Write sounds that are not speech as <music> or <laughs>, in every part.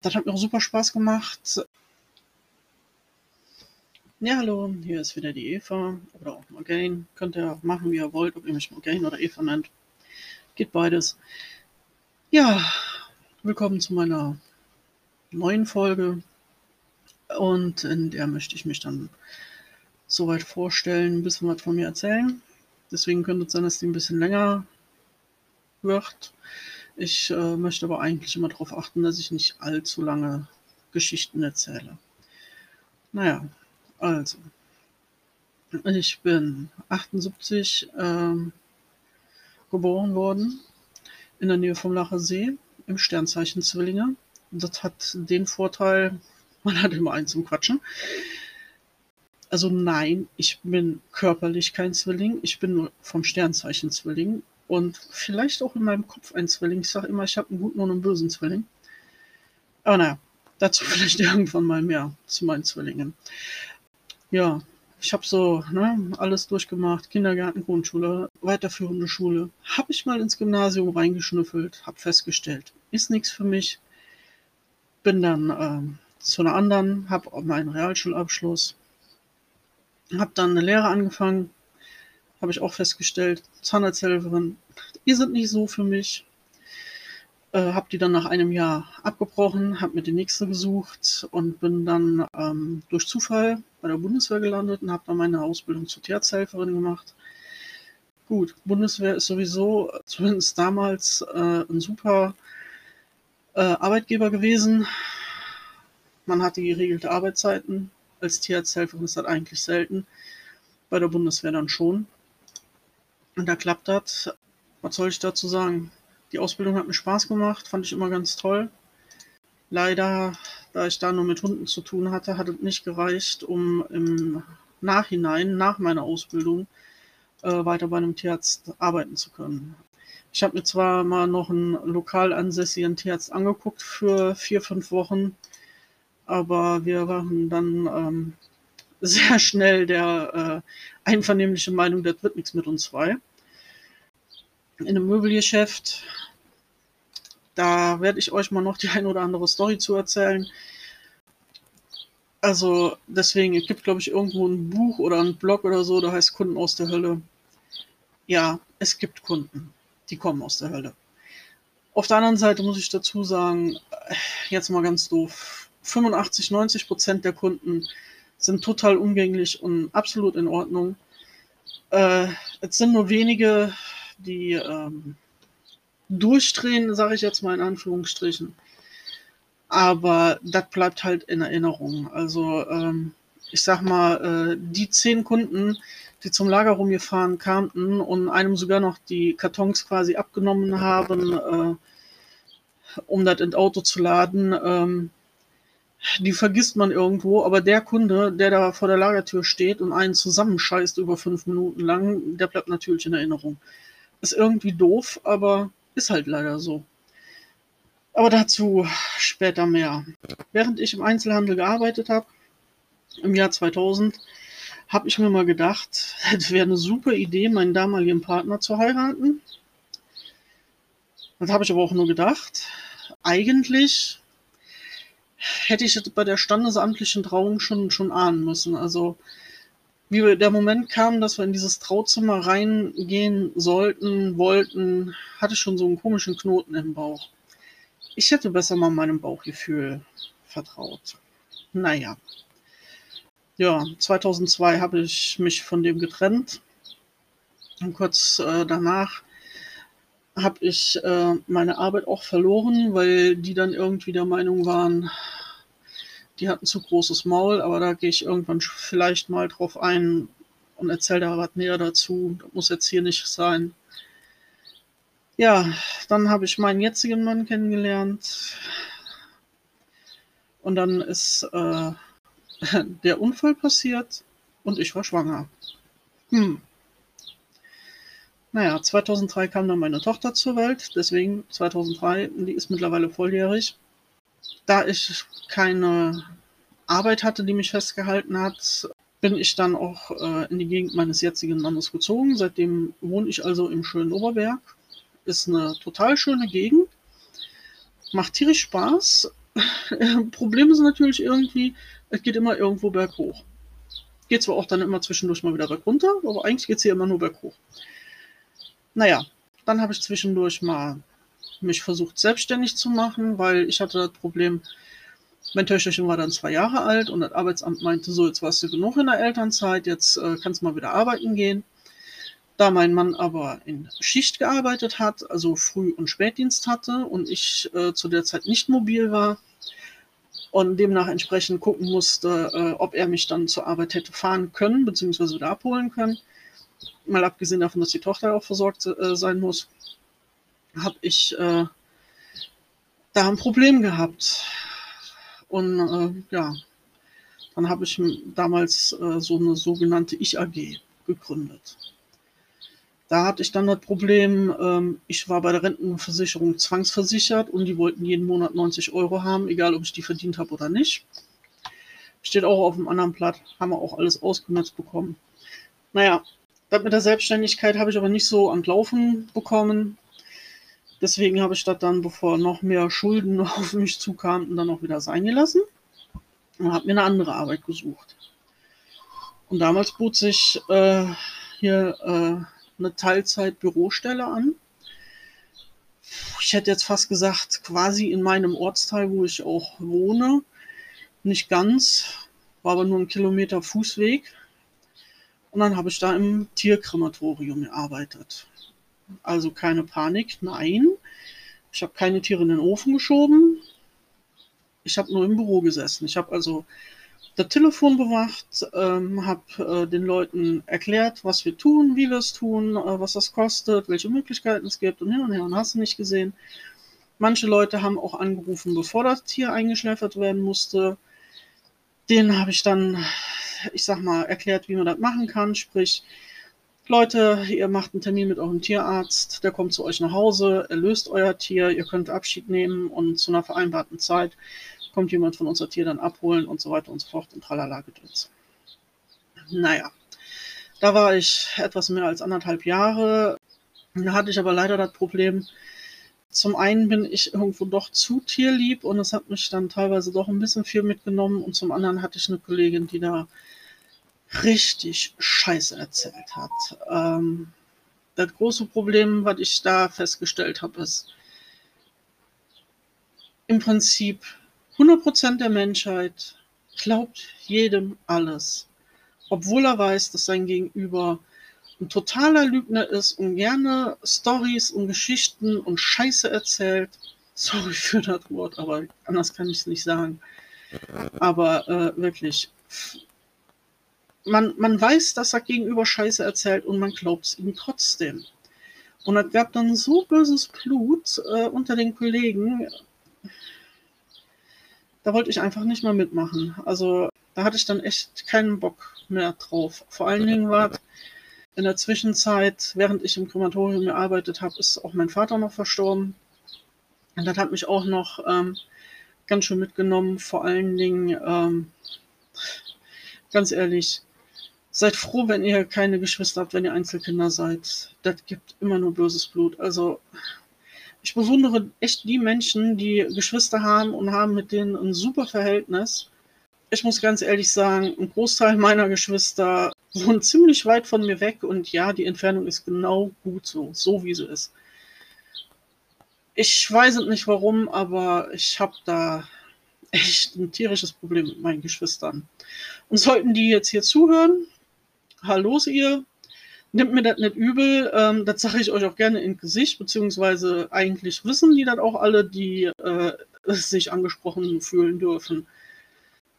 Das hat mir auch super Spaß gemacht. Ja, hallo, hier ist wieder die Eva oder auch Morgane. Könnt ihr machen, wie ihr wollt, ob ihr mich Morgane oder Eva nennt. Geht beides. Ja, willkommen zu meiner neuen Folge. Und in der möchte ich mich dann soweit vorstellen, ein bisschen was von mir erzählen. Deswegen könnte es sein, dass die ein bisschen länger wird. Ich äh, möchte aber eigentlich immer darauf achten, dass ich nicht allzu lange Geschichten erzähle. Naja, also. Ich bin 78 ähm, geboren worden in der Nähe vom Lacher See im Sternzeichen Zwillinge. Das hat den Vorteil, <laughs> man hat immer einen zum Quatschen. Also nein, ich bin körperlich kein Zwilling, ich bin nur vom Sternzeichen Zwilling und vielleicht auch in meinem Kopf ein Zwilling. Ich sage immer, ich habe einen guten und einen bösen Zwilling. Aber naja, dazu <laughs> vielleicht irgendwann mal mehr zu meinen Zwillingen. Ja, ich habe so ne, alles durchgemacht, Kindergarten, Grundschule, weiterführende Schule. Habe ich mal ins Gymnasium reingeschnüffelt, habe festgestellt, ist nichts für mich. Bin dann äh, zu einer anderen, habe meinen Realschulabschluss, habe dann eine Lehre angefangen, habe ich auch festgestellt. Zahnarzthelferin, die sind nicht so für mich. Äh, habe die dann nach einem Jahr abgebrochen, habe mir die nächste gesucht und bin dann ähm, durch Zufall bei der Bundeswehr gelandet und habe dann meine Ausbildung zur Tierarzthelferin gemacht. Gut, Bundeswehr ist sowieso, zumindest damals, äh, ein super äh, Arbeitgeber gewesen. Man hatte geregelte Arbeitszeiten. Als Tierarzthelferin ist das eigentlich selten. Bei der Bundeswehr dann schon. Und da klappt das. Was soll ich dazu sagen? Die Ausbildung hat mir Spaß gemacht, fand ich immer ganz toll. Leider, da ich da nur mit Hunden zu tun hatte, hat es nicht gereicht, um im Nachhinein, nach meiner Ausbildung, äh, weiter bei einem Tierarzt arbeiten zu können. Ich habe mir zwar mal noch einen lokal ansässigen Tierarzt angeguckt für vier, fünf Wochen, aber wir waren dann ähm, sehr schnell der äh, einvernehmliche Meinung, das wird nichts mit uns zwei in einem Möbelgeschäft. Da werde ich euch mal noch die ein oder andere Story zu erzählen. Also deswegen, es gibt, glaube ich, irgendwo ein Buch oder ein Blog oder so, da heißt Kunden aus der Hölle. Ja, es gibt Kunden, die kommen aus der Hölle. Auf der anderen Seite muss ich dazu sagen, jetzt mal ganz doof, 85, 90 Prozent der Kunden sind total umgänglich und absolut in Ordnung. Äh, es sind nur wenige, die ähm, durchdrehen, sage ich jetzt mal in Anführungsstrichen. Aber das bleibt halt in Erinnerung. Also ähm, ich sag mal, äh, die zehn Kunden, die zum Lager rumgefahren kamen und einem sogar noch die Kartons quasi abgenommen haben, äh, um das ins Auto zu laden, ähm, die vergisst man irgendwo, aber der Kunde, der da vor der Lagertür steht und einen zusammenscheißt über fünf Minuten lang, der bleibt natürlich in Erinnerung. Ist irgendwie doof, aber ist halt leider so. Aber dazu später mehr. Während ich im Einzelhandel gearbeitet habe, im Jahr 2000, habe ich mir mal gedacht, <laughs> es wäre eine super Idee, meinen damaligen Partner zu heiraten. Das habe ich aber auch nur gedacht. Eigentlich hätte ich bei der standesamtlichen Trauung schon, schon ahnen müssen. Also wie der Moment kam, dass wir in dieses Trauzimmer reingehen sollten, wollten, hatte ich schon so einen komischen Knoten im Bauch. Ich hätte besser mal meinem Bauchgefühl vertraut. Naja. Ja, 2002 habe ich mich von dem getrennt. Und kurz äh, danach habe ich äh, meine Arbeit auch verloren, weil die dann irgendwie der Meinung waren, die hatten zu großes Maul, aber da gehe ich irgendwann vielleicht mal drauf ein und erzähle da was näher dazu. Das muss jetzt hier nicht sein. Ja, dann habe ich meinen jetzigen Mann kennengelernt. Und dann ist äh, <laughs> der Unfall passiert und ich war schwanger. Hm. Naja, 2003 kam dann meine Tochter zur Welt, deswegen 2003, die ist mittlerweile volljährig da ich keine Arbeit hatte, die mich festgehalten hat, bin ich dann auch äh, in die Gegend meines jetzigen Mannes gezogen. Seitdem wohne ich also im schönen Oberberg. Ist eine total schöne Gegend. Macht tierisch Spaß. <laughs> Problem ist natürlich irgendwie, es geht immer irgendwo berghoch. Geht zwar auch dann immer zwischendurch mal wieder bergunter, aber eigentlich geht es hier immer nur berghoch. Naja, dann habe ich zwischendurch mal mich versucht selbstständig zu machen, weil ich hatte das Problem, mein Töchterchen war dann zwei Jahre alt und das Arbeitsamt meinte so, jetzt warst du genug in der Elternzeit, jetzt äh, kannst du mal wieder arbeiten gehen. Da mein Mann aber in Schicht gearbeitet hat, also Früh- und Spätdienst hatte und ich äh, zu der Zeit nicht mobil war und demnach entsprechend gucken musste, äh, ob er mich dann zur Arbeit hätte fahren können, beziehungsweise wieder abholen können, mal abgesehen davon, dass die Tochter auch versorgt äh, sein muss, habe ich äh, da ein Problem gehabt. Und äh, ja, dann habe ich damals äh, so eine sogenannte Ich-AG gegründet. Da hatte ich dann das Problem, ähm, ich war bei der Rentenversicherung zwangsversichert und die wollten jeden Monat 90 Euro haben, egal ob ich die verdient habe oder nicht. Steht auch auf dem anderen Blatt, haben wir auch alles ausgenutzt bekommen. Naja, das mit der Selbstständigkeit habe ich aber nicht so an Laufen bekommen. Deswegen habe ich das dann, bevor noch mehr Schulden <laughs> auf mich zukamen, dann auch wieder sein gelassen und habe mir eine andere Arbeit gesucht. Und damals bot sich äh, hier äh, eine Teilzeit-Bürostelle an. Ich hätte jetzt fast gesagt, quasi in meinem Ortsteil, wo ich auch wohne. Nicht ganz, war aber nur ein Kilometer Fußweg. Und dann habe ich da im Tierkrematorium gearbeitet. Also keine Panik, nein. Ich habe keine Tiere in den Ofen geschoben. Ich habe nur im Büro gesessen. Ich habe also das Telefon bewacht, ähm, habe äh, den Leuten erklärt, was wir tun, wie wir es tun, äh, was das kostet, welche Möglichkeiten es gibt und hin und her und hast du nicht gesehen. Manche Leute haben auch angerufen, bevor das Tier eingeschläfert werden musste. Den habe ich dann, ich sag mal, erklärt, wie man das machen kann. Sprich, Leute, ihr macht einen Termin mit eurem Tierarzt, der kommt zu euch nach Hause, er löst euer Tier, ihr könnt Abschied nehmen und zu einer vereinbarten Zeit kommt jemand von unser Tier dann abholen und so weiter und so fort und tralala gedöns. Naja, da war ich etwas mehr als anderthalb Jahre. Da hatte ich aber leider das Problem, zum einen bin ich irgendwo doch zu tierlieb und es hat mich dann teilweise doch ein bisschen viel mitgenommen und zum anderen hatte ich eine Kollegin, die da richtig Scheiße erzählt hat. Ähm, das große Problem, was ich da festgestellt habe, ist im Prinzip 100% der Menschheit glaubt jedem alles, obwohl er weiß, dass sein Gegenüber ein totaler Lügner ist und gerne Stories und Geschichten und Scheiße erzählt. Sorry für das Wort, aber anders kann ich es nicht sagen. Aber äh, wirklich, man, man weiß, dass er gegenüber Scheiße erzählt und man glaubt es ihm trotzdem. Und es gab dann so böses Blut äh, unter den Kollegen, da wollte ich einfach nicht mal mitmachen. Also da hatte ich dann echt keinen Bock mehr drauf. Vor allen Dingen war in der Zwischenzeit, während ich im Krematorium gearbeitet habe, ist auch mein Vater noch verstorben. Und das hat mich auch noch ähm, ganz schön mitgenommen. Vor allen Dingen, ähm, ganz ehrlich, seid froh, wenn ihr keine Geschwister habt, wenn ihr Einzelkinder seid. Das gibt immer nur böses Blut. Also ich bewundere echt die Menschen, die Geschwister haben und haben mit denen ein super Verhältnis. Ich muss ganz ehrlich sagen, ein Großteil meiner Geschwister wohnen <laughs> ziemlich weit von mir weg und ja, die Entfernung ist genau gut so, so wie sie ist. Ich weiß nicht warum, aber ich habe da <laughs> echt ein tierisches Problem mit meinen Geschwistern. Und sollten die jetzt hier zuhören, Hallo ihr, nimmt mir das nicht übel, ähm, das sage ich euch auch gerne ins Gesicht, beziehungsweise eigentlich wissen die das auch alle, die äh, sich angesprochen fühlen dürfen.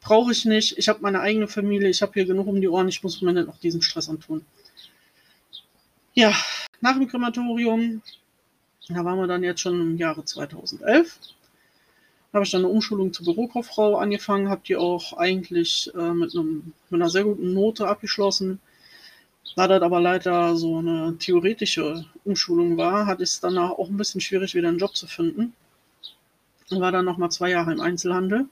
Brauche ich nicht, ich habe meine eigene Familie, ich habe hier genug um die Ohren, ich muss mir nicht noch diesen Stress antun. Ja, nach dem Krematorium, da waren wir dann jetzt schon im Jahre 2011 habe ich dann eine Umschulung zur Bürokauffrau angefangen, habe die auch eigentlich äh, mit, einem, mit einer sehr guten Note abgeschlossen. Da das aber leider so eine theoretische Umschulung war, hatte ich es danach auch ein bisschen schwierig, wieder einen Job zu finden. Ich war dann nochmal zwei Jahre im Einzelhandel.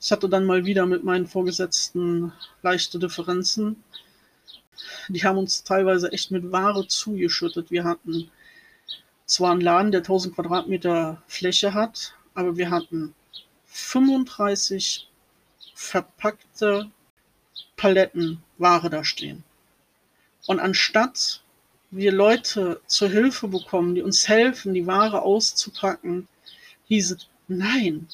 Ich hatte dann mal wieder mit meinen Vorgesetzten leichte Differenzen. Die haben uns teilweise echt mit Ware zugeschüttet. Wir hatten zwar einen Laden, der 1000 Quadratmeter Fläche hat, aber wir hatten 35 verpackte Paletten Ware da stehen. Und anstatt wir Leute zur Hilfe bekommen, die uns helfen, die Ware auszupacken, hieß es, nein,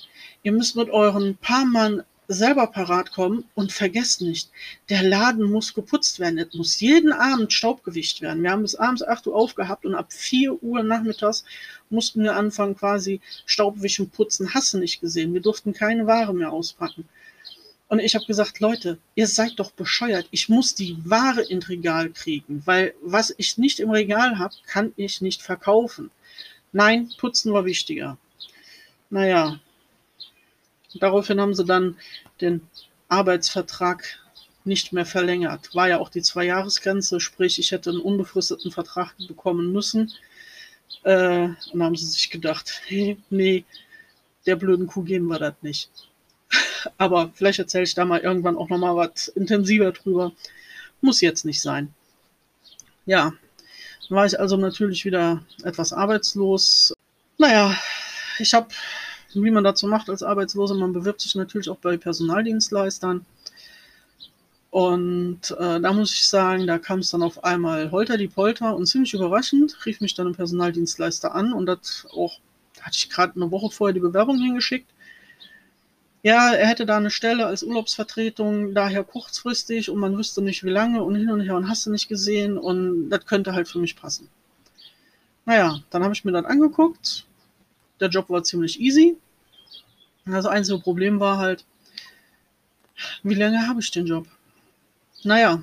ihr müsst mit euren paar Mann selber parat kommen und vergesst nicht, der Laden muss geputzt werden. Es muss jeden Abend Staub gewischt werden. Wir haben bis abends 8 Uhr aufgehabt und ab 4 Uhr nachmittags mussten wir anfangen quasi Staubwischen, putzen. Hast du nicht gesehen. Wir durften keine Ware mehr auspacken. Und ich habe gesagt, Leute, ihr seid doch bescheuert. Ich muss die Ware in Regal kriegen, weil was ich nicht im Regal habe, kann ich nicht verkaufen. Nein, putzen war wichtiger. Naja, daraufhin haben sie dann den Arbeitsvertrag nicht mehr verlängert. War ja auch die Zwei-Jahres-Grenze, sprich, ich hätte einen unbefristeten Vertrag bekommen müssen. Äh, und dann haben sie sich gedacht, <laughs> hey, nee, der blöden Kuh geben wir das nicht. <laughs> Aber vielleicht erzähle ich da mal irgendwann auch nochmal was intensiver drüber. Muss jetzt nicht sein. Ja, dann war ich also natürlich wieder etwas arbeitslos. Naja, ich habe, wie man dazu macht als Arbeitslose, man bewirbt sich natürlich auch bei Personaldienstleistern. Und äh, da muss ich sagen, da kam es dann auf einmal holter die Polter und ziemlich überraschend rief mich dann ein Personaldienstleister an und das auch, hatte ich gerade eine Woche vorher die Bewerbung hingeschickt ja, er hätte da eine Stelle als Urlaubsvertretung, daher kurzfristig und man wüsste nicht wie lange und hin und her und hast du nicht gesehen und das könnte halt für mich passen. Naja, dann habe ich mir das angeguckt. Der Job war ziemlich easy. Das einzige Problem war halt, wie lange habe ich den Job? Naja,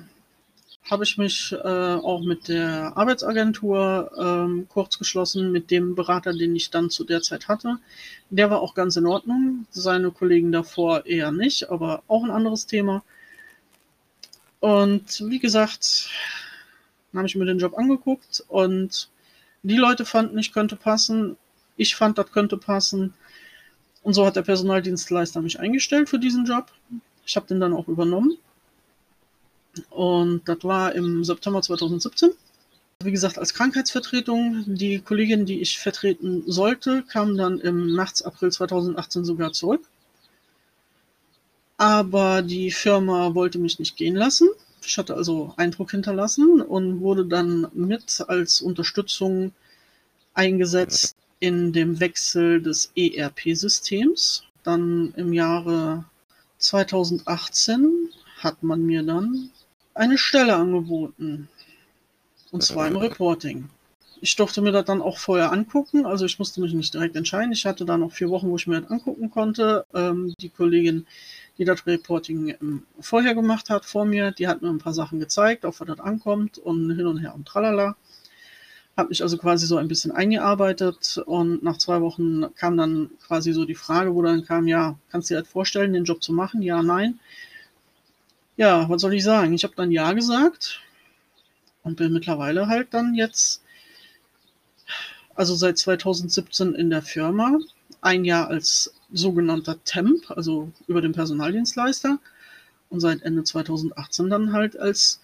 habe ich mich äh, auch mit der Arbeitsagentur ähm, kurz geschlossen, mit dem Berater, den ich dann zu der Zeit hatte. Der war auch ganz in Ordnung, seine Kollegen davor eher nicht, aber auch ein anderes Thema. Und wie gesagt, habe ich mir den Job angeguckt und die Leute fanden, ich könnte passen. Ich fand, das könnte passen. Und so hat der Personaldienstleister mich eingestellt für diesen Job. Ich habe den dann auch übernommen. Und das war im September 2017. Wie gesagt, als Krankheitsvertretung. Die Kollegin, die ich vertreten sollte, kam dann im März, April 2018 sogar zurück. Aber die Firma wollte mich nicht gehen lassen. Ich hatte also Eindruck hinterlassen und wurde dann mit als Unterstützung eingesetzt in dem Wechsel des ERP-Systems. Dann im Jahre 2018 hat man mir dann eine Stelle angeboten. Und zwar im Reporting. Ich durfte mir das dann auch vorher angucken, also ich musste mich nicht direkt entscheiden. Ich hatte da noch vier Wochen, wo ich mir das angucken konnte. Ähm, die Kollegin, die das Reporting ähm, vorher gemacht hat, vor mir, die hat mir ein paar Sachen gezeigt, auf was das ankommt und hin und her und tralala. Habe mich also quasi so ein bisschen eingearbeitet und nach zwei Wochen kam dann quasi so die Frage, wo dann kam, ja, kannst du dir das vorstellen, den Job zu machen? Ja, nein. Ja, was soll ich sagen? Ich habe dann Ja gesagt und bin mittlerweile halt dann jetzt, also seit 2017 in der Firma, ein Jahr als sogenannter Temp, also über den Personaldienstleister und seit Ende 2018 dann halt als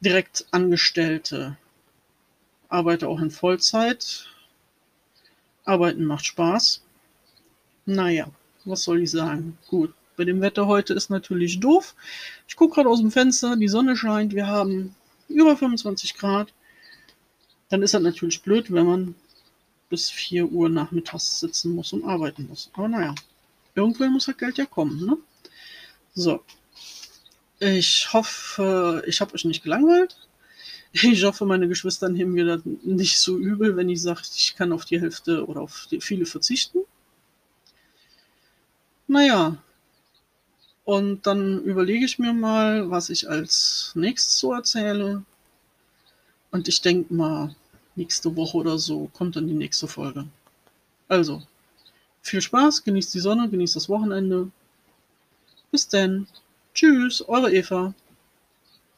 direkt Angestellte. Arbeite auch in Vollzeit. Arbeiten macht Spaß. Naja, was soll ich sagen? Gut. Bei dem Wetter heute ist natürlich doof. Ich gucke gerade aus dem Fenster, die Sonne scheint, wir haben über 25 Grad. Dann ist das natürlich blöd, wenn man bis 4 Uhr nachmittags sitzen muss und arbeiten muss. Aber naja, irgendwann muss das Geld ja kommen, ne? So. Ich hoffe, ich habe euch nicht gelangweilt. Ich hoffe, meine Geschwister nehmen mir das nicht so übel, wenn ich sage, ich kann auf die Hälfte oder auf viele verzichten. Naja, und dann überlege ich mir mal, was ich als nächstes so erzähle. Und ich denke mal, nächste Woche oder so kommt dann die nächste Folge. Also, viel Spaß, genießt die Sonne, genießt das Wochenende. Bis denn. Tschüss, eure Eva.